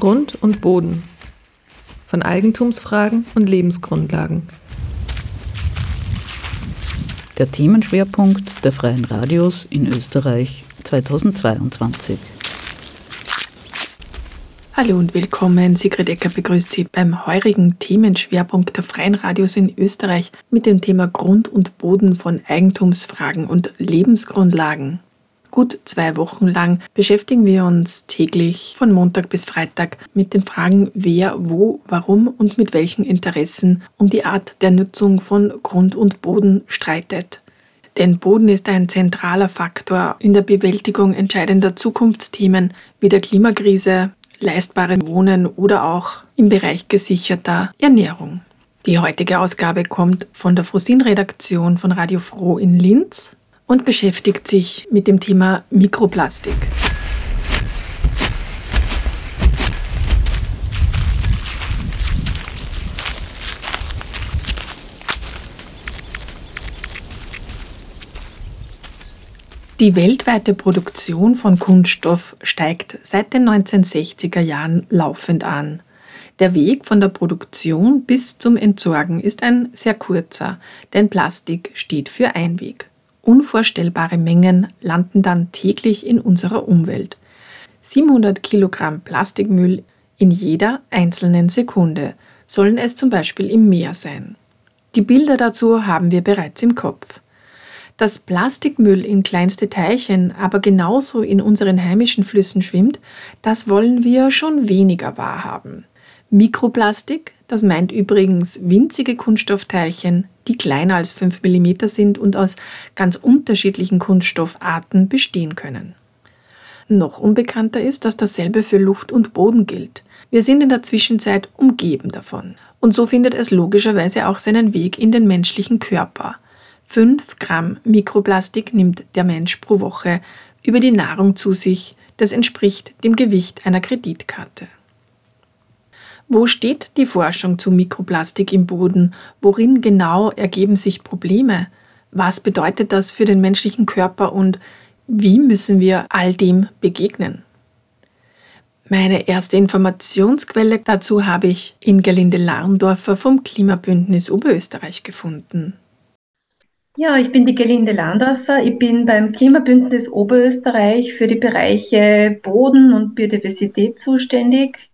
Grund und Boden. Von Eigentumsfragen und Lebensgrundlagen. Der Themenschwerpunkt der Freien Radios in Österreich 2022. Hallo und willkommen. Sigrid Ecker begrüßt Sie beim heurigen Themenschwerpunkt der Freien Radios in Österreich mit dem Thema Grund und Boden von Eigentumsfragen und Lebensgrundlagen. Gut zwei Wochen lang beschäftigen wir uns täglich von Montag bis Freitag mit den Fragen, wer, wo, warum und mit welchen Interessen um die Art der Nutzung von Grund und Boden streitet. Denn Boden ist ein zentraler Faktor in der Bewältigung entscheidender Zukunftsthemen wie der Klimakrise, leistbaren Wohnen oder auch im Bereich gesicherter Ernährung. Die heutige Ausgabe kommt von der Frosin-Redaktion von Radio Froh in Linz und beschäftigt sich mit dem Thema Mikroplastik. Die weltweite Produktion von Kunststoff steigt seit den 1960er Jahren laufend an. Der Weg von der Produktion bis zum Entsorgen ist ein sehr kurzer, denn Plastik steht für Einweg. Unvorstellbare Mengen landen dann täglich in unserer Umwelt. 700 Kilogramm Plastikmüll in jeder einzelnen Sekunde sollen es zum Beispiel im Meer sein. Die Bilder dazu haben wir bereits im Kopf. Dass Plastikmüll in kleinste Teilchen aber genauso in unseren heimischen Flüssen schwimmt, das wollen wir schon weniger wahrhaben. Mikroplastik, das meint übrigens winzige Kunststoffteilchen, die kleiner als 5 mm sind und aus ganz unterschiedlichen Kunststoffarten bestehen können. Noch unbekannter ist, dass dasselbe für Luft und Boden gilt. Wir sind in der Zwischenzeit umgeben davon. Und so findet es logischerweise auch seinen Weg in den menschlichen Körper. 5 Gramm Mikroplastik nimmt der Mensch pro Woche über die Nahrung zu sich. Das entspricht dem Gewicht einer Kreditkarte. Wo steht die Forschung zu Mikroplastik im Boden? Worin genau ergeben sich Probleme? Was bedeutet das für den menschlichen Körper und wie müssen wir all dem begegnen? Meine erste Informationsquelle dazu habe ich in Gerlinde Larndorfer vom Klimabündnis Oberösterreich gefunden. Ja, ich bin die Gelinde Landorfer. Ich bin beim Klimabündnis Oberösterreich für die Bereiche Boden und Biodiversität zuständig.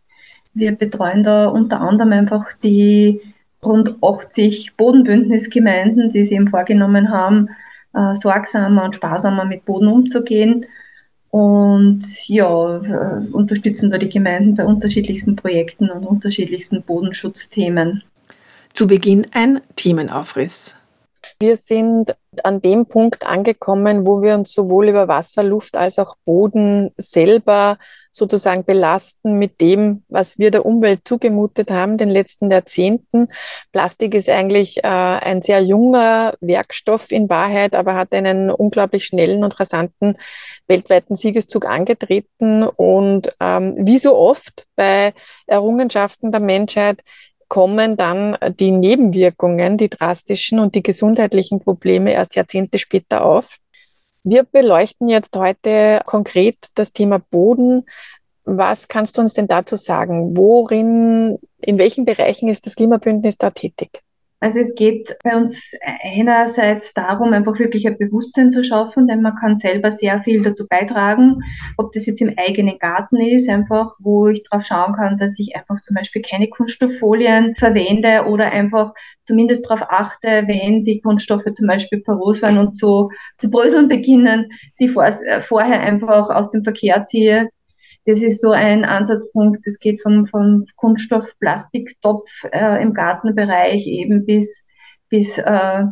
Wir betreuen da unter anderem einfach die rund 80 Bodenbündnisgemeinden, die sich eben vorgenommen haben, äh, sorgsamer und sparsamer mit Boden umzugehen. Und ja, äh, unterstützen da die Gemeinden bei unterschiedlichsten Projekten und unterschiedlichsten Bodenschutzthemen. Zu Beginn ein Themenaufriss. Wir sind an dem Punkt angekommen, wo wir uns sowohl über Wasser, Luft als auch Boden selber sozusagen belasten mit dem, was wir der Umwelt zugemutet haben den letzten Jahrzehnten. Plastik ist eigentlich äh, ein sehr junger Werkstoff in Wahrheit, aber hat einen unglaublich schnellen und rasanten weltweiten Siegeszug angetreten. Und ähm, wie so oft bei Errungenschaften der Menschheit kommen dann die Nebenwirkungen, die drastischen und die gesundheitlichen Probleme erst Jahrzehnte später auf. Wir beleuchten jetzt heute konkret das Thema Boden. Was kannst du uns denn dazu sagen? Worin, in welchen Bereichen ist das Klimabündnis da tätig? Also es geht bei uns einerseits darum, einfach wirklich ein Bewusstsein zu schaffen, denn man kann selber sehr viel dazu beitragen, ob das jetzt im eigenen Garten ist, einfach wo ich drauf schauen kann, dass ich einfach zum Beispiel keine Kunststofffolien verwende oder einfach zumindest darauf achte, wenn die Kunststoffe zum Beispiel poros werden und so zu bröseln beginnen, sie vor, vorher einfach aus dem Verkehr ziehe, das ist so ein Ansatzpunkt. Das geht vom, vom Kunststoff, Plastiktopf äh, im Gartenbereich eben bis, bis äh,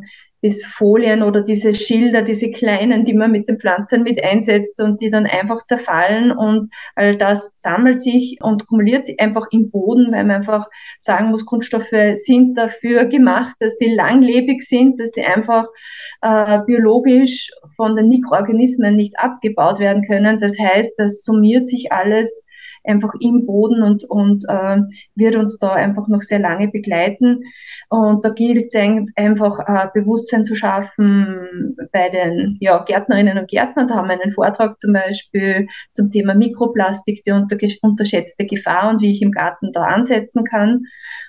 bis Folien oder diese Schilder, diese kleinen, die man mit den Pflanzen mit einsetzt und die dann einfach zerfallen und all das sammelt sich und kumuliert einfach im Boden, weil man einfach sagen muss, Kunststoffe sind dafür gemacht, dass sie langlebig sind, dass sie einfach äh, biologisch von den Mikroorganismen nicht abgebaut werden können. Das heißt, das summiert sich alles einfach im Boden und, und äh, wird uns da einfach noch sehr lange begleiten. Und da gilt es einfach äh, Bewusstsein zu schaffen bei den ja, Gärtnerinnen und Gärtnern. Da haben wir einen Vortrag zum Beispiel zum Thema Mikroplastik, die unter, unterschätzte Gefahr und wie ich im Garten da ansetzen kann.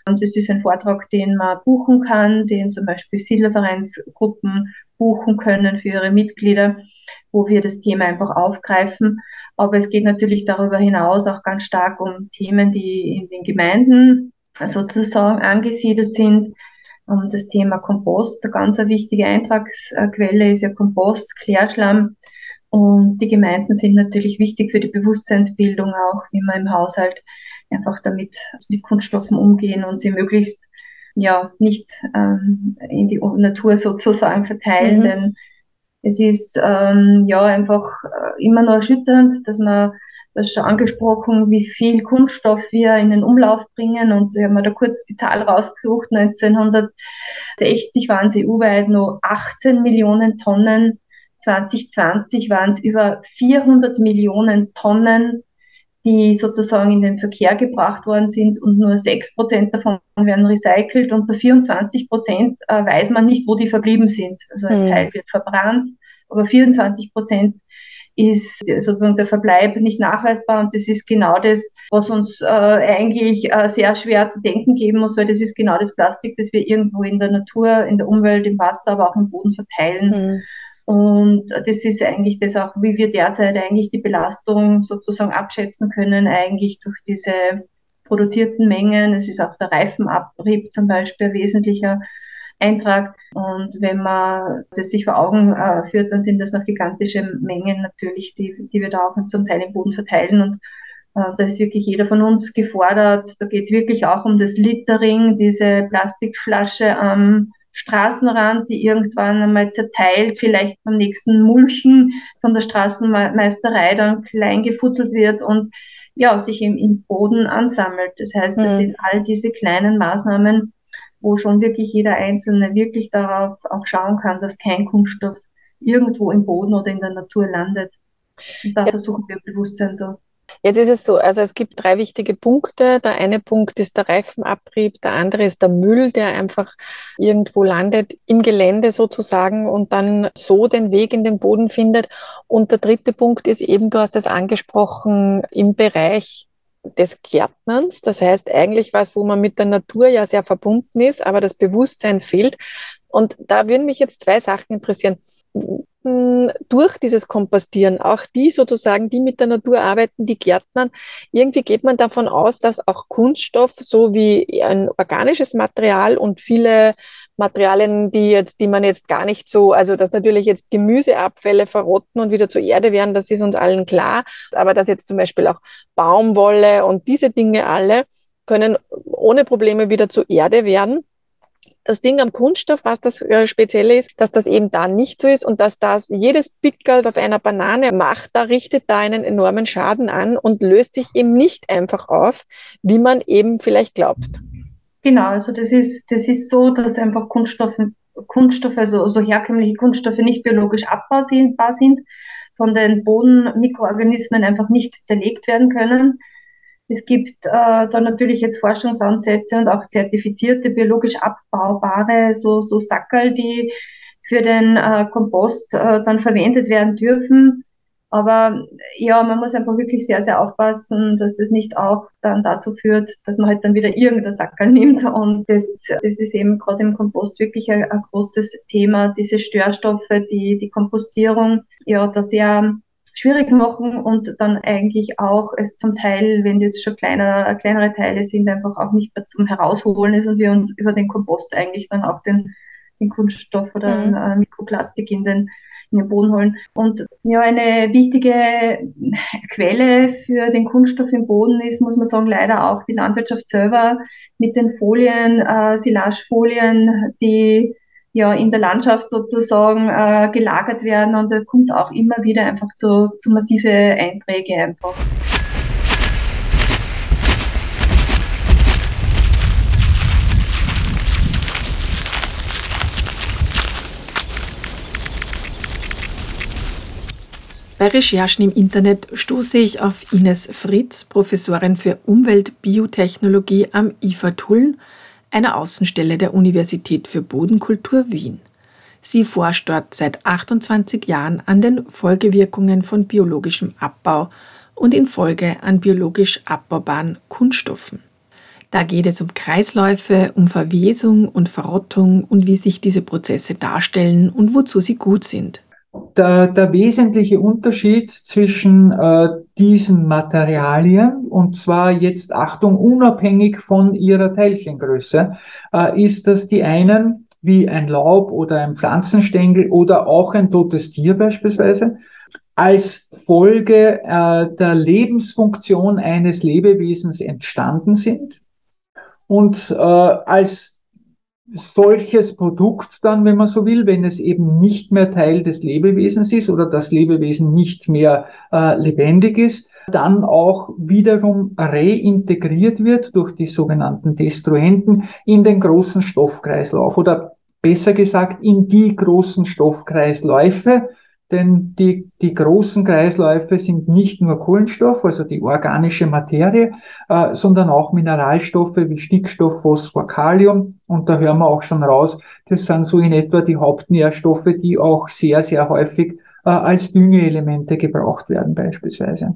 Und das ist ein Vortrag, den man buchen kann, den zum Beispiel Siedlervereinsgruppen buchen können für ihre Mitglieder, wo wir das Thema einfach aufgreifen. Aber es geht natürlich darüber hinaus auch ganz stark um Themen, die in den Gemeinden sozusagen angesiedelt sind. Und das Thema Kompost, eine ganz wichtige Eintragsquelle ist ja Kompost, Klärschlamm. Und die Gemeinden sind natürlich wichtig für die Bewusstseinsbildung auch, wie man im Haushalt einfach damit mit Kunststoffen umgehen und sie möglichst ja nicht ähm, in die Natur sozusagen verteilen, mhm. denn es ist ähm, ja einfach äh, immer noch erschütternd, dass man das schon angesprochen, wie viel Kunststoff wir in den Umlauf bringen. Und ich habe mir da kurz die Zahl rausgesucht. 1960 waren es EU-weit nur 18 Millionen Tonnen. 2020 waren es über 400 Millionen Tonnen die sozusagen in den Verkehr gebracht worden sind und nur 6 Prozent davon werden recycelt und bei 24 Prozent äh, weiß man nicht, wo die verblieben sind. Also ein mhm. Teil wird verbrannt, aber 24 Prozent ist sozusagen der Verbleib nicht nachweisbar und das ist genau das, was uns äh, eigentlich äh, sehr schwer zu denken geben muss, weil das ist genau das Plastik, das wir irgendwo in der Natur, in der Umwelt, im Wasser, aber auch im Boden verteilen. Mhm. Und das ist eigentlich das auch, wie wir derzeit eigentlich die Belastung sozusagen abschätzen können, eigentlich durch diese produzierten Mengen. Es ist auch der Reifenabrieb zum Beispiel ein wesentlicher Eintrag. Und wenn man das sich vor Augen äh, führt, dann sind das noch gigantische Mengen natürlich, die, die wir da auch zum Teil im Boden verteilen. Und äh, da ist wirklich jeder von uns gefordert. Da geht es wirklich auch um das Littering, diese Plastikflasche am Straßenrand, die irgendwann einmal zerteilt, vielleicht beim nächsten Mulchen von der Straßenmeisterei dann klein gefutzelt wird und ja, sich im, im Boden ansammelt. Das heißt, das mhm. sind all diese kleinen Maßnahmen, wo schon wirklich jeder Einzelne wirklich darauf auch schauen kann, dass kein Kunststoff irgendwo im Boden oder in der Natur landet. Und da ja. versuchen wir Bewusstsein zu Jetzt ist es so, also es gibt drei wichtige Punkte. Der eine Punkt ist der Reifenabrieb, der andere ist der Müll, der einfach irgendwo landet im Gelände sozusagen und dann so den Weg in den Boden findet. Und der dritte Punkt ist eben, du hast es angesprochen, im Bereich des Gärtnerns. Das heißt eigentlich was, wo man mit der Natur ja sehr verbunden ist, aber das Bewusstsein fehlt. Und da würden mich jetzt zwei Sachen interessieren durch dieses Kompostieren, auch die sozusagen, die mit der Natur arbeiten, die Gärtnern, irgendwie geht man davon aus, dass auch Kunststoff so wie ein organisches Material und viele Materialien, die jetzt, die man jetzt gar nicht so, also dass natürlich jetzt Gemüseabfälle verrotten und wieder zur Erde werden, das ist uns allen klar. Aber dass jetzt zum Beispiel auch Baumwolle und diese Dinge alle können ohne Probleme wieder zur Erde werden das Ding am Kunststoff, was das äh, Spezielle ist, dass das eben da nicht so ist und dass das jedes Pickel auf einer Banane macht, da richtet da einen enormen Schaden an und löst sich eben nicht einfach auf, wie man eben vielleicht glaubt. Genau, also das ist, das ist so, dass einfach Kunststoffe, Kunststoffe, also, also herkömmliche Kunststoffe nicht biologisch abbaubar sind, von den Bodenmikroorganismen einfach nicht zerlegt werden können. Es gibt äh, da natürlich jetzt Forschungsansätze und auch zertifizierte biologisch abbaubare so, so Sackerl, die für den äh, Kompost äh, dann verwendet werden dürfen. Aber ja, man muss einfach wirklich sehr, sehr aufpassen, dass das nicht auch dann dazu führt, dass man halt dann wieder irgendein Sackerl nimmt. Und das, das ist eben gerade im Kompost wirklich ein, ein großes Thema, diese Störstoffe, die die Kompostierung ja da sehr schwierig machen und dann eigentlich auch es zum Teil, wenn das schon kleiner, kleinere Teile sind, einfach auch nicht mehr zum Herausholen ist und wir uns über den Kompost eigentlich dann auch den, den Kunststoff oder mhm. äh, Mikroplastik in den, in den Boden holen. Und ja, eine wichtige Quelle für den Kunststoff im Boden ist, muss man sagen, leider auch die Landwirtschaft selber mit den Folien, äh, Silagefolien, die ja in der Landschaft sozusagen äh, gelagert werden und da kommt auch immer wieder einfach zu, zu massive Einträge einfach. Bei Recherchen im Internet stoße ich auf Ines Fritz, Professorin für Umweltbiotechnologie am IFA Tulln, einer Außenstelle der Universität für Bodenkultur Wien. Sie forscht dort seit 28 Jahren an den Folgewirkungen von biologischem Abbau und in Folge an biologisch abbaubaren Kunststoffen. Da geht es um Kreisläufe, um Verwesung und Verrottung und wie sich diese Prozesse darstellen und wozu sie gut sind der, der wesentliche Unterschied zwischen äh, diesen Materialien, und zwar jetzt Achtung, unabhängig von ihrer Teilchengröße, äh, ist, dass die einen, wie ein Laub oder ein Pflanzenstängel oder auch ein totes Tier beispielsweise, als Folge äh, der Lebensfunktion eines Lebewesens entstanden sind. Und äh, als solches Produkt dann, wenn man so will, wenn es eben nicht mehr Teil des Lebewesens ist oder das Lebewesen nicht mehr äh, lebendig ist, dann auch wiederum reintegriert wird durch die sogenannten Destruenten in den großen Stoffkreislauf oder besser gesagt in die großen Stoffkreisläufe, denn die, die großen Kreisläufe sind nicht nur Kohlenstoff, also die organische Materie, äh, sondern auch Mineralstoffe wie Stickstoff, Phosphor, Kalium. Und da hören wir auch schon raus, das sind so in etwa die Hauptnährstoffe, die auch sehr, sehr häufig äh, als Düngeelemente gebraucht werden beispielsweise.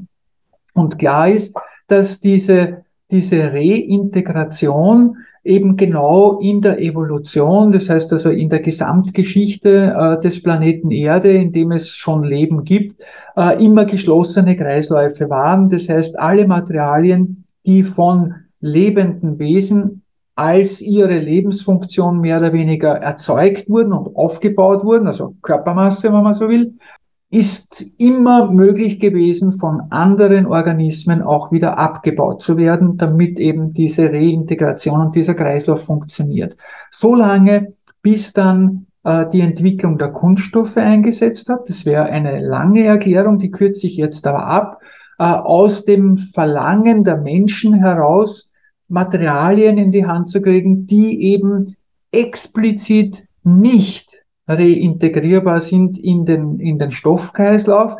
Und klar ist, dass diese, diese Reintegration eben genau in der Evolution, das heißt also in der Gesamtgeschichte äh, des Planeten Erde, in dem es schon Leben gibt, äh, immer geschlossene Kreisläufe waren. Das heißt, alle Materialien, die von lebenden Wesen als ihre Lebensfunktion mehr oder weniger erzeugt wurden und aufgebaut wurden, also Körpermasse, wenn man so will, ist immer möglich gewesen, von anderen Organismen auch wieder abgebaut zu werden, damit eben diese Reintegration und dieser Kreislauf funktioniert. So lange, bis dann äh, die Entwicklung der Kunststoffe eingesetzt hat. Das wäre eine lange Erklärung, die kürze ich jetzt aber ab. Äh, aus dem Verlangen der Menschen heraus, Materialien in die Hand zu kriegen, die eben explizit nicht reintegrierbar sind in den, in den Stoffkreislauf,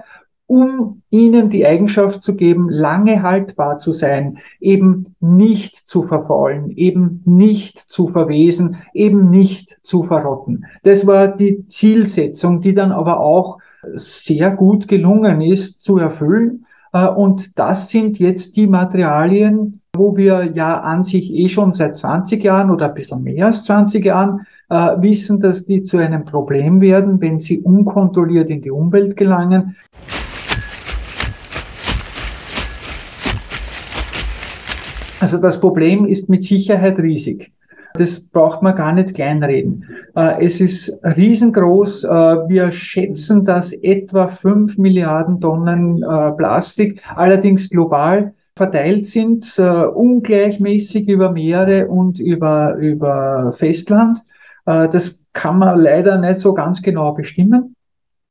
um ihnen die Eigenschaft zu geben, lange haltbar zu sein, eben nicht zu verfaulen, eben nicht zu verwesen, eben nicht zu verrotten. Das war die Zielsetzung, die dann aber auch sehr gut gelungen ist zu erfüllen. Äh, und das sind jetzt die Materialien, wo wir ja an sich eh schon seit 20 Jahren oder ein bisschen mehr als 20 Jahren äh, wissen, dass die zu einem Problem werden, wenn sie unkontrolliert in die Umwelt gelangen. Also das Problem ist mit Sicherheit riesig. Das braucht man gar nicht kleinreden. Äh, es ist riesengroß. Äh, wir schätzen, dass etwa fünf Milliarden Tonnen äh, Plastik, allerdings global, verteilt sind, ungleichmäßig über Meere und über, über Festland. Äh, das kann man leider nicht so ganz genau bestimmen.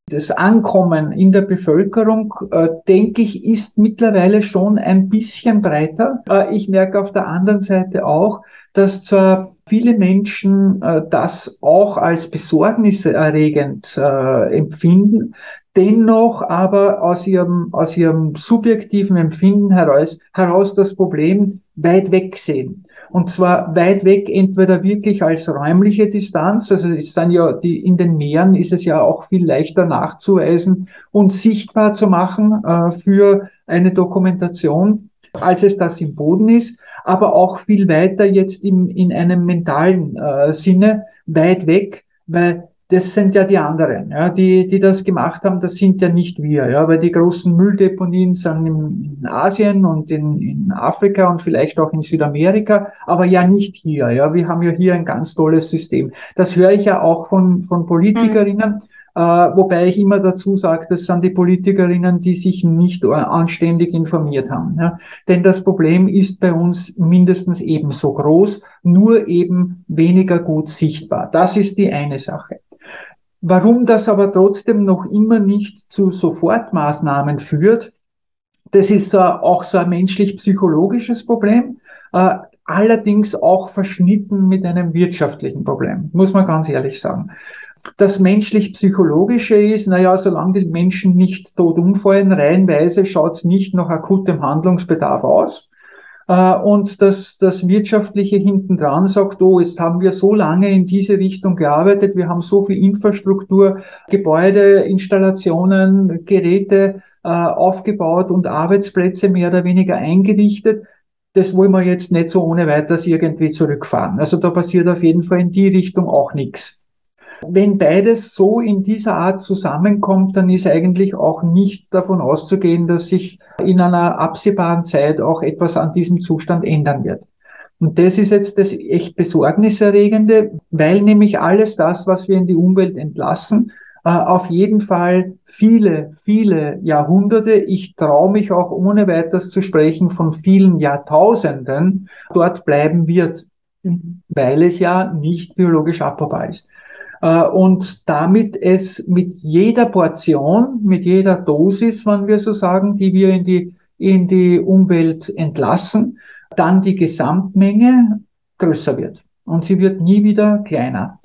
Das Ankommen in der Bevölkerung, äh, denke ich, ist mittlerweile schon ein bisschen breiter. Äh, ich merke auf der anderen Seite auch, dass zwar viele Menschen das auch als besorgniserregend empfinden, dennoch aber aus ihrem, aus ihrem subjektiven Empfinden heraus, heraus das Problem weit weg sehen. Und zwar weit weg, entweder wirklich als räumliche Distanz, also es sind ja die, in den Meeren ist es ja auch viel leichter nachzuweisen und sichtbar zu machen äh, für eine Dokumentation, als es das im Boden ist, aber auch viel weiter jetzt im, in einem mentalen äh, Sinne, weit weg, weil das sind ja die anderen, ja, die, die das gemacht haben, das sind ja nicht wir, ja, weil die großen Mülldeponien sind in, Asien und in, in Afrika und vielleicht auch in Südamerika, aber ja nicht hier, ja. Wir haben ja hier ein ganz tolles System. Das höre ich ja auch von, von Politikerinnen, mhm. äh, wobei ich immer dazu sage, das sind die Politikerinnen, die sich nicht anständig informiert haben, ja. Denn das Problem ist bei uns mindestens ebenso groß, nur eben weniger gut sichtbar. Das ist die eine Sache. Warum das aber trotzdem noch immer nicht zu Sofortmaßnahmen führt, das ist so, auch so ein menschlich-psychologisches Problem, äh, allerdings auch verschnitten mit einem wirtschaftlichen Problem, muss man ganz ehrlich sagen. Das menschlich-psychologische ist, naja, solange die Menschen nicht tot umfallen, reihenweise schaut es nicht nach akutem Handlungsbedarf aus. Äh, und das, das Wirtschaftliche hintendran sagt, oh, jetzt haben wir so lange in diese Richtung gearbeitet, wir haben so viel Infrastruktur, Gebäude, Installationen, Geräte äh, aufgebaut und Arbeitsplätze mehr oder weniger eingerichtet. Das wollen wir jetzt nicht so ohne weiteres irgendwie zurückfahren. Also da passiert auf jeden Fall in die Richtung auch nichts. Wenn beides so in dieser Art zusammenkommt, dann ist eigentlich auch nicht davon auszugehen, dass sich in einer absehbaren Zeit auch etwas an diesem Zustand ändern wird. Und das ist jetzt das echt Besorgniserregende, weil nämlich alles das, was wir in die Umwelt entlassen, äh, auf jeden Fall viele, viele Jahrhunderte, ich traue mich auch ohne weiteres zu sprechen von vielen Jahrtausenden, dort bleiben wird, mhm. weil es ja nicht biologisch abbaubar ist. Äh, und damit es mit jeder Portion, mit jeder Dosis, wenn wir so sagen, die wir in die, in die Umwelt entlassen, dann die Gesamtmenge größer wird. Und sie wird nie wieder kleiner.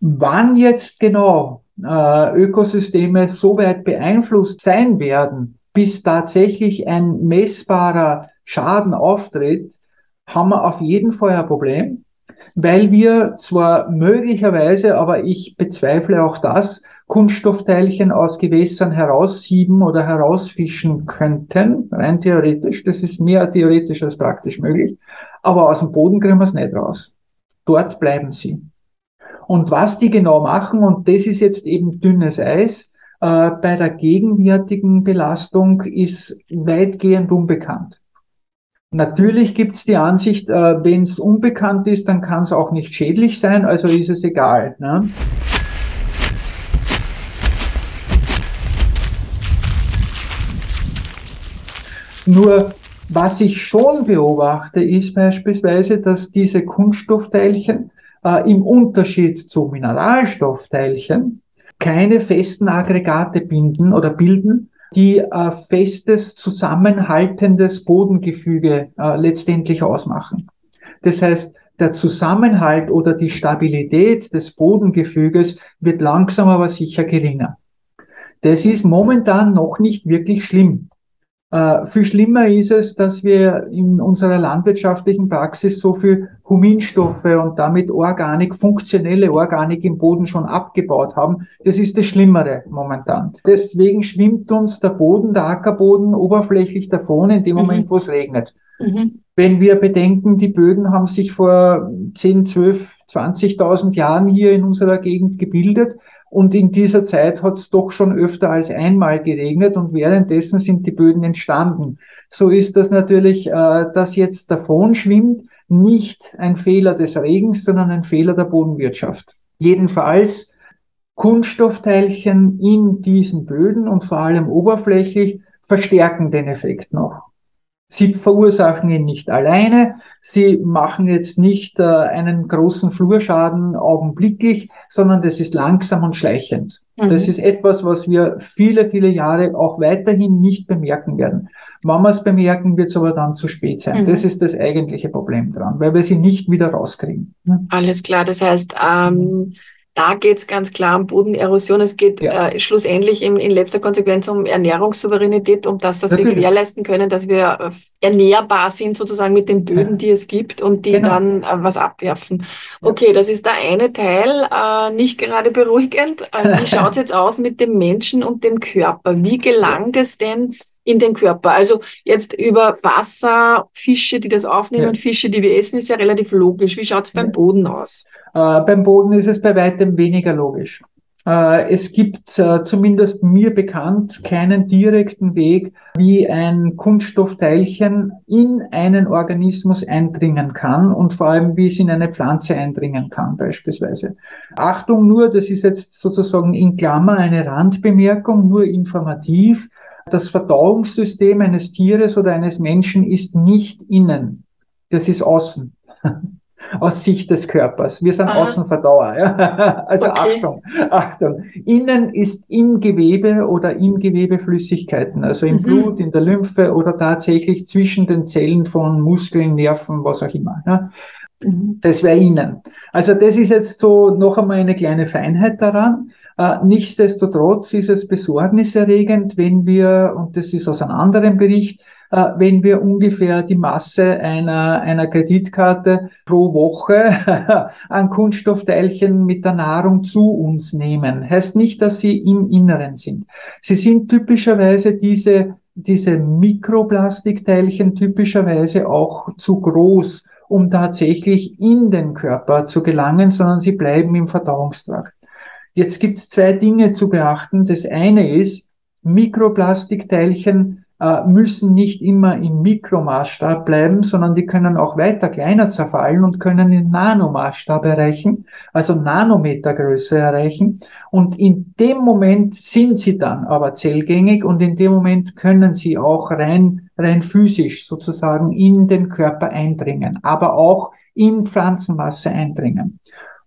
Wann jetzt genau äh, Ökosysteme so weit beeinflusst sein werden, bis tatsächlich ein messbarer Schaden auftritt, haben wir auf jeden Fall ein Problem weil wir zwar möglicherweise, aber ich bezweifle auch das, Kunststoffteilchen aus Gewässern heraussieben oder herausfischen könnten, rein theoretisch. Das ist mehr theoretisch als praktisch möglich. Aber aus dem Boden kriegen wir es nicht raus. Dort bleiben sie. Und was die genau machen, und das ist jetzt eben dünnes Eis, äh, bei der gegenwärtigen Belastung ist weitgehend unbekannt. Natürlich gibt es die Ansicht, äh, wenn es unbekannt ist, dann kann es auch nicht schädlich sein, also ist es egal. Ne? Nur was ich schon beobachte, ist beispielsweise, dass diese Kunststoffteilchen äh, im Unterschied zu Mineralstoffteilchen keine festen Aggregate binden oder bilden, die äh, festes, zusammenhaltendes Bodengefüge äh, letztendlich ausmachen. Das heißt, der Zusammenhalt oder die Stabilität des Bodengefüges wird langsam aber sicher geringer. Das ist momentan noch nicht wirklich schlimm. Äh, viel schlimmer ist es, dass wir in unserer landwirtschaftlichen Praxis so viel Huminstoffe und damit Organik, funktionelle Organik im Boden schon abgebaut haben. Das ist das Schlimmere momentan. Deswegen schwimmt uns der Boden, der Ackerboden oberflächlich davon in dem mhm. Moment, wo es regnet. Mhm. Wenn wir bedenken, die Böden haben sich vor 10, 12, 20.000 Jahren hier in unserer Gegend gebildet, und in dieser Zeit hat es doch schon öfter als einmal geregnet und währenddessen sind die Böden entstanden. So ist das natürlich, äh, dass jetzt davon schwimmt, nicht ein Fehler des Regens, sondern ein Fehler der Bodenwirtschaft. Jedenfalls Kunststoffteilchen in diesen Böden und vor allem oberflächlich verstärken den Effekt noch. Sie verursachen ihn nicht alleine. Sie machen jetzt nicht äh, einen großen Flurschaden augenblicklich, sondern das ist langsam und schleichend. Mhm. Das ist etwas, was wir viele, viele Jahre auch weiterhin nicht bemerken werden. Wenn wir es bemerken, wird es aber dann zu spät sein. Mhm. Das ist das eigentliche Problem dran, weil wir sie nicht wieder rauskriegen. Ne? Alles klar. Das heißt, ähm, da geht es ganz klar um Bodenerosion. Es geht ja. äh, schlussendlich in, in, letzter Konsequenz um Ernährungssouveränität, um das, dass Natürlich. wir gewährleisten können, dass wir äh, ernährbar sind sozusagen mit den Böden, ja. die es gibt und die genau. dann äh, was abwerfen. Okay, das ist der eine Teil, äh, nicht gerade beruhigend. Äh, wie schaut es jetzt aus mit dem Menschen und dem Körper? Wie gelangt es denn in den Körper. Also jetzt über Wasser, Fische, die das aufnehmen, ja. Fische, die wir essen, ist ja relativ logisch. Wie schaut es beim ja. Boden aus? Äh, beim Boden ist es bei weitem weniger logisch. Äh, es gibt äh, zumindest mir bekannt keinen direkten Weg, wie ein Kunststoffteilchen in einen Organismus eindringen kann und vor allem, wie es in eine Pflanze eindringen kann beispielsweise. Achtung nur, das ist jetzt sozusagen in Klammer eine Randbemerkung, nur informativ. Das Verdauungssystem eines Tieres oder eines Menschen ist nicht innen. Das ist außen. Aus Sicht des Körpers. Wir sind Aha. Außenverdauer. Ja? Also okay. Achtung, Achtung. Innen ist im Gewebe oder im Gewebe Flüssigkeiten, also im mhm. Blut, in der Lymphe oder tatsächlich zwischen den Zellen von Muskeln, Nerven, was auch immer. Ja? Mhm. Das wäre innen. Also das ist jetzt so noch einmal eine kleine Feinheit daran. Äh, nichtsdestotrotz ist es besorgniserregend, wenn wir, und das ist aus einem anderen Bericht, äh, wenn wir ungefähr die Masse einer, einer Kreditkarte pro Woche an Kunststoffteilchen mit der Nahrung zu uns nehmen. Heißt nicht, dass sie im Inneren sind. Sie sind typischerweise diese, diese Mikroplastikteilchen typischerweise auch zu groß, um tatsächlich in den Körper zu gelangen, sondern sie bleiben im Verdauungstrakt. Jetzt gibt es zwei Dinge zu beachten. Das eine ist, Mikroplastikteilchen äh, müssen nicht immer im Mikromaßstab bleiben, sondern die können auch weiter kleiner zerfallen und können in Nanomaßstab erreichen, also Nanometergröße erreichen. Und in dem Moment sind sie dann aber zellgängig und in dem Moment können sie auch rein, rein physisch sozusagen in den Körper eindringen, aber auch in Pflanzenmasse eindringen.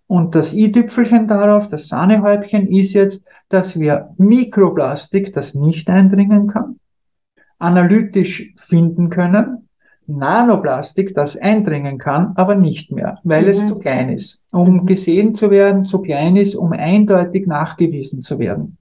Und das i-Tüpfelchen darauf, das Sahnehäubchen, ist jetzt, dass wir Mikroplastik, das nicht eindringen kann, analytisch finden können, Nanoplastik, das eindringen kann, aber nicht mehr, weil mhm. es zu klein ist. Um mhm. gesehen zu werden, zu klein ist, um eindeutig nachgewiesen zu werden.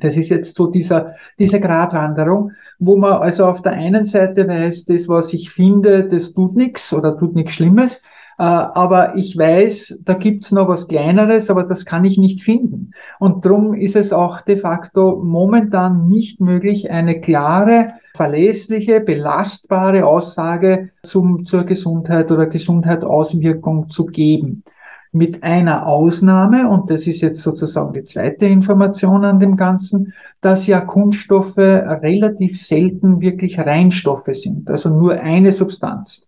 Das ist jetzt so dieser, diese Gratwanderung, wo man also auf der einen Seite weiß, das, was ich finde, das tut nichts oder tut nichts Schlimmes. Äh, aber ich weiß, da gibt's noch was Kleineres, aber das kann ich nicht finden. Und darum ist es auch de facto momentan nicht möglich, eine klare, verlässliche, belastbare Aussage zum, zur Gesundheit oder Gesundheitsauswirkung zu geben. Mit einer Ausnahme, und das ist jetzt sozusagen die zweite Information an dem Ganzen, dass ja Kunststoffe relativ selten wirklich Reinstoffe sind, also nur eine Substanz.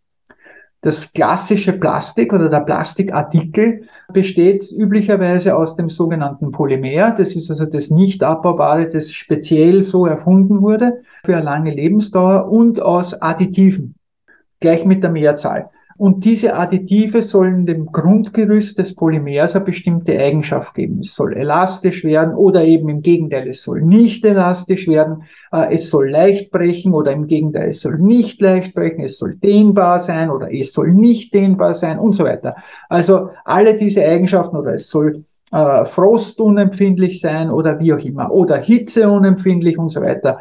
Das klassische Plastik oder der Plastikartikel besteht üblicherweise aus dem sogenannten Polymer. Das ist also das nicht abbaubare, das speziell so erfunden wurde für eine lange Lebensdauer und aus Additiven, gleich mit der Mehrzahl. Und diese Additive sollen dem Grundgerüst des Polymers eine bestimmte Eigenschaft geben. Es soll elastisch werden oder eben im Gegenteil, es soll nicht elastisch werden. Äh, es soll leicht brechen oder im Gegenteil, es soll nicht leicht brechen. Es soll dehnbar sein oder es soll nicht dehnbar sein und so weiter. Also alle diese Eigenschaften oder es soll äh, frostunempfindlich sein oder wie auch immer oder hitzeunempfindlich und so weiter.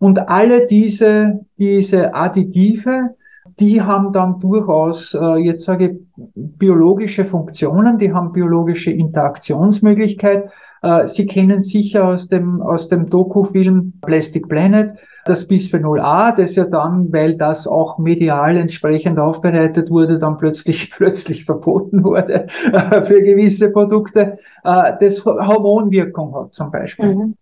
Und alle diese, diese Additive die haben dann durchaus, äh, jetzt sage ich, biologische Funktionen, die haben biologische Interaktionsmöglichkeit. Äh, Sie kennen sicher aus dem, aus dem Doku-Film Plastic Planet das Bisphenol A, das ja dann, weil das auch medial entsprechend aufbereitet wurde, dann plötzlich, plötzlich verboten wurde äh, für gewisse Produkte, äh, das Hormonwirkung hat zum Beispiel. Mhm.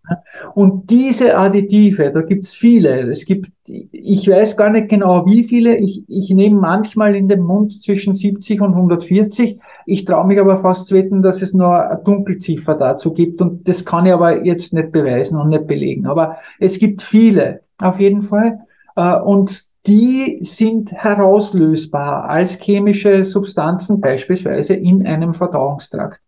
Und diese Additive, da gibt's viele. Es gibt, ich weiß gar nicht genau wie viele, ich, ich nehme manchmal in den Mund zwischen 70 und 140. Ich traue mich aber fast zu wetten, dass es nur eine Dunkelziffer dazu gibt und das kann ich aber jetzt nicht beweisen und nicht belegen. Aber es gibt viele auf jeden Fall. Äh, und die sind herauslösbar als chemische Substanzen, beispielsweise in einem Verdauungstrakt.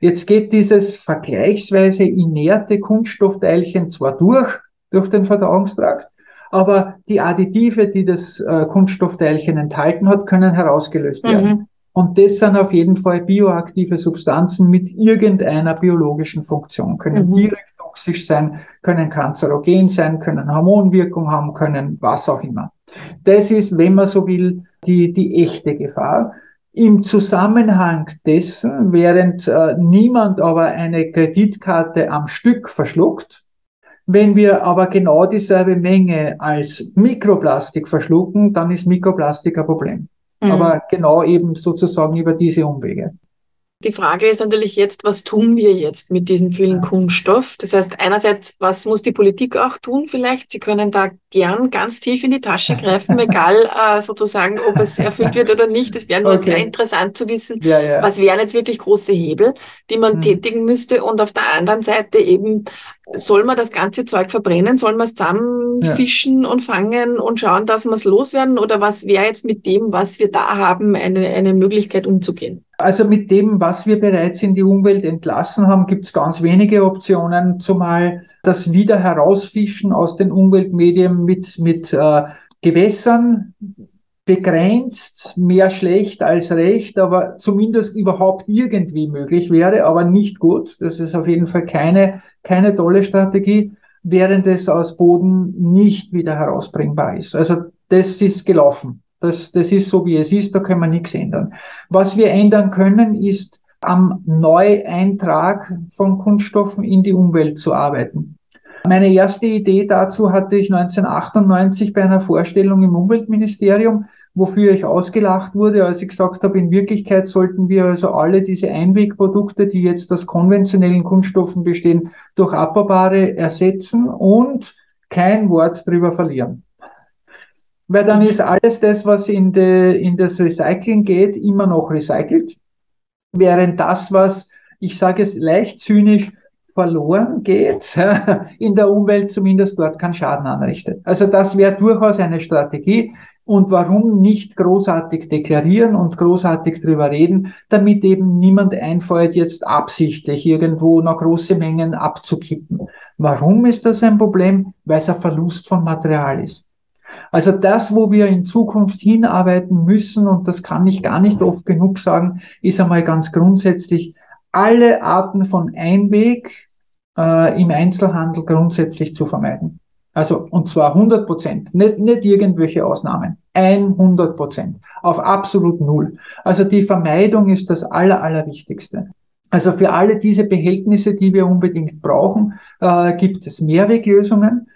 Jetzt geht dieses vergleichsweise inerte Kunststoffteilchen zwar durch, durch den Verdauungstrakt, aber die Additive, die das äh, Kunststoffteilchen enthalten hat, können herausgelöst werden. Mhm. Und das sind auf jeden Fall bioaktive Substanzen mit irgendeiner biologischen Funktion, können mhm. direkt toxisch sein, können kanzerogen sein, können Hormonwirkung haben, können was auch immer. Das ist, wenn man so will, die, die echte Gefahr. Im Zusammenhang dessen, während äh, niemand aber eine Kreditkarte am Stück verschluckt, wenn wir aber genau dieselbe Menge als Mikroplastik verschlucken, dann ist Mikroplastik ein Problem. Mhm. Aber genau eben sozusagen über diese Umwege. Die Frage ist natürlich jetzt, was tun wir jetzt mit diesem vielen Kunststoff? Das heißt, einerseits, was muss die Politik auch tun vielleicht? Sie können da gern ganz tief in die Tasche greifen, egal äh, sozusagen, ob es erfüllt wird oder nicht. Das wäre nur okay. sehr interessant zu wissen, ja, ja. was wären jetzt wirklich große Hebel, die man mhm. tätigen müsste. Und auf der anderen Seite eben, soll man das ganze Zeug verbrennen? Soll man es zusammenfischen ja. und fangen und schauen, dass wir es loswerden? Oder was wäre jetzt mit dem, was wir da haben, eine, eine Möglichkeit umzugehen? Also mit dem, was wir bereits in die Umwelt entlassen haben, gibt es ganz wenige Optionen, zumal das wieder herausfischen aus den Umweltmedien mit, mit äh, Gewässern begrenzt, mehr schlecht als recht, aber zumindest überhaupt irgendwie möglich wäre, aber nicht gut. Das ist auf jeden Fall keine, keine tolle Strategie, während es aus Boden nicht wieder herausbringbar ist. Also das ist gelaufen. Das, das ist so, wie es ist, da können wir nichts ändern. Was wir ändern können, ist am Neueintrag von Kunststoffen in die Umwelt zu arbeiten. Meine erste Idee dazu hatte ich 1998 bei einer Vorstellung im Umweltministerium, wofür ich ausgelacht wurde, als ich gesagt habe, in Wirklichkeit sollten wir also alle diese Einwegprodukte, die jetzt aus konventionellen Kunststoffen bestehen, durch abbaubare ersetzen und kein Wort drüber verlieren. Weil dann ist alles das, was in, de, in das Recycling geht, immer noch recycelt, während das, was, ich sage es leicht zynisch, verloren geht, in der Umwelt zumindest dort keinen Schaden anrichtet. Also das wäre durchaus eine Strategie. Und warum nicht großartig deklarieren und großartig drüber reden, damit eben niemand einfällt, jetzt absichtlich irgendwo noch große Mengen abzukippen. Warum ist das ein Problem? Weil es ein Verlust von Material ist. Also das, wo wir in Zukunft hinarbeiten müssen, und das kann ich gar nicht oft genug sagen, ist einmal ganz grundsätzlich alle Arten von Einweg äh, im Einzelhandel grundsätzlich zu vermeiden. Also, und zwar 100 Prozent, nicht, nicht irgendwelche Ausnahmen. 100 Prozent. Auf absolut null. Also die Vermeidung ist das Aller, Allerwichtigste. Also für alle diese Behältnisse, die wir unbedingt brauchen, äh, gibt es Mehrweglösungen.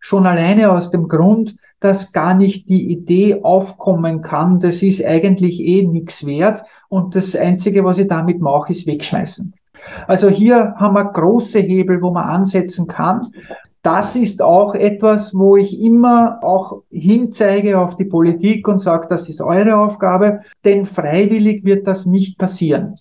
Schon alleine aus dem Grund, dass gar nicht die Idee aufkommen kann, das ist eigentlich eh nichts wert und das Einzige, was ich damit mache, ist wegschmeißen. Also hier haben wir große Hebel, wo man ansetzen kann. Das ist auch etwas, wo ich immer auch hinzeige auf die Politik und sage, das ist eure Aufgabe, denn freiwillig wird das nicht passieren.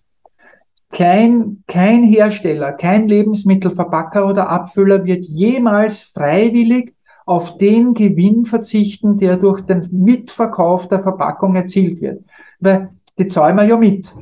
Kein, kein Hersteller, kein Lebensmittelverpacker oder Abfüller wird jemals freiwillig auf den Gewinn verzichten, der durch den Mitverkauf der Verpackung erzielt wird. Weil die zahlen wir ja mit.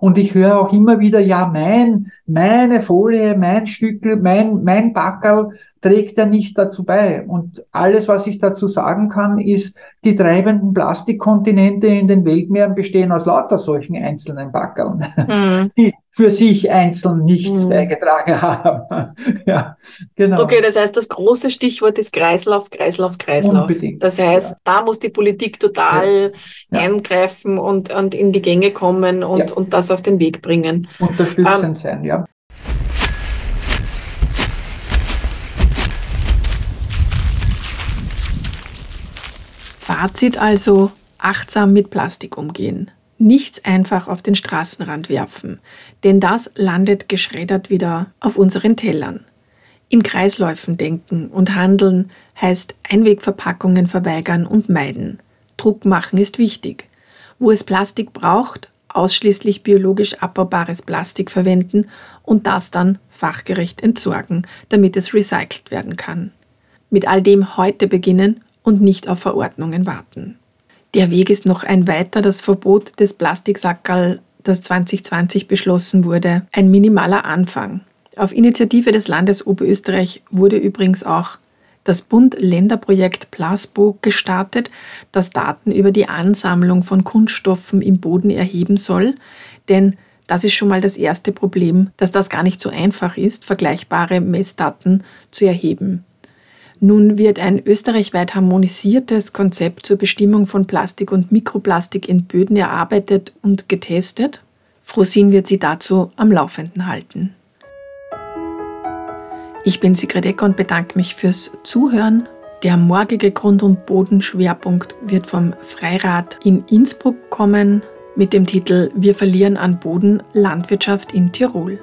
Und ich höre auch immer wieder, ja, mein, meine Folie, mein Stückel, mein, mein Backerl trägt ja nicht dazu bei. Und alles, was ich dazu sagen kann, ist, die treibenden Plastikkontinente in den Weltmeeren bestehen aus lauter solchen einzelnen Backeln, mhm. die für sich einzeln nichts mhm. beigetragen haben. ja, genau. Okay, das heißt, das große Stichwort ist Kreislauf, Kreislauf, Kreislauf. Unbedingt. Das heißt, ja. da muss die Politik total ja. eingreifen und, und in die Gänge kommen und, und das auf den Weg bringen. Unterstützend ähm, sein, ja. Fazit also, achtsam mit Plastik umgehen. Nichts einfach auf den Straßenrand werfen, denn das landet geschreddert wieder auf unseren Tellern. In Kreisläufen denken und handeln heißt Einwegverpackungen verweigern und meiden. Druck machen ist wichtig. Wo es Plastik braucht, ausschließlich biologisch abbaubares Plastik verwenden und das dann fachgerecht entsorgen, damit es recycelt werden kann. Mit all dem heute beginnen und nicht auf Verordnungen warten. Der Weg ist noch ein weiter, das Verbot des Plastiksackerl, das 2020 beschlossen wurde, ein minimaler Anfang. Auf Initiative des Landes Oberösterreich wurde übrigens auch das Bund-Länder-Projekt Plasbo gestartet, das Daten über die Ansammlung von Kunststoffen im Boden erheben soll, denn das ist schon mal das erste Problem, dass das gar nicht so einfach ist, vergleichbare Messdaten zu erheben. Nun wird ein österreichweit harmonisiertes Konzept zur Bestimmung von Plastik und Mikroplastik in Böden erarbeitet und getestet. Frosin wird Sie dazu am Laufenden halten. Ich bin Sigrid Ecker und bedanke mich fürs Zuhören. Der morgige Grund- und Bodenschwerpunkt wird vom Freirad in Innsbruck kommen mit dem Titel Wir verlieren an Boden Landwirtschaft in Tirol.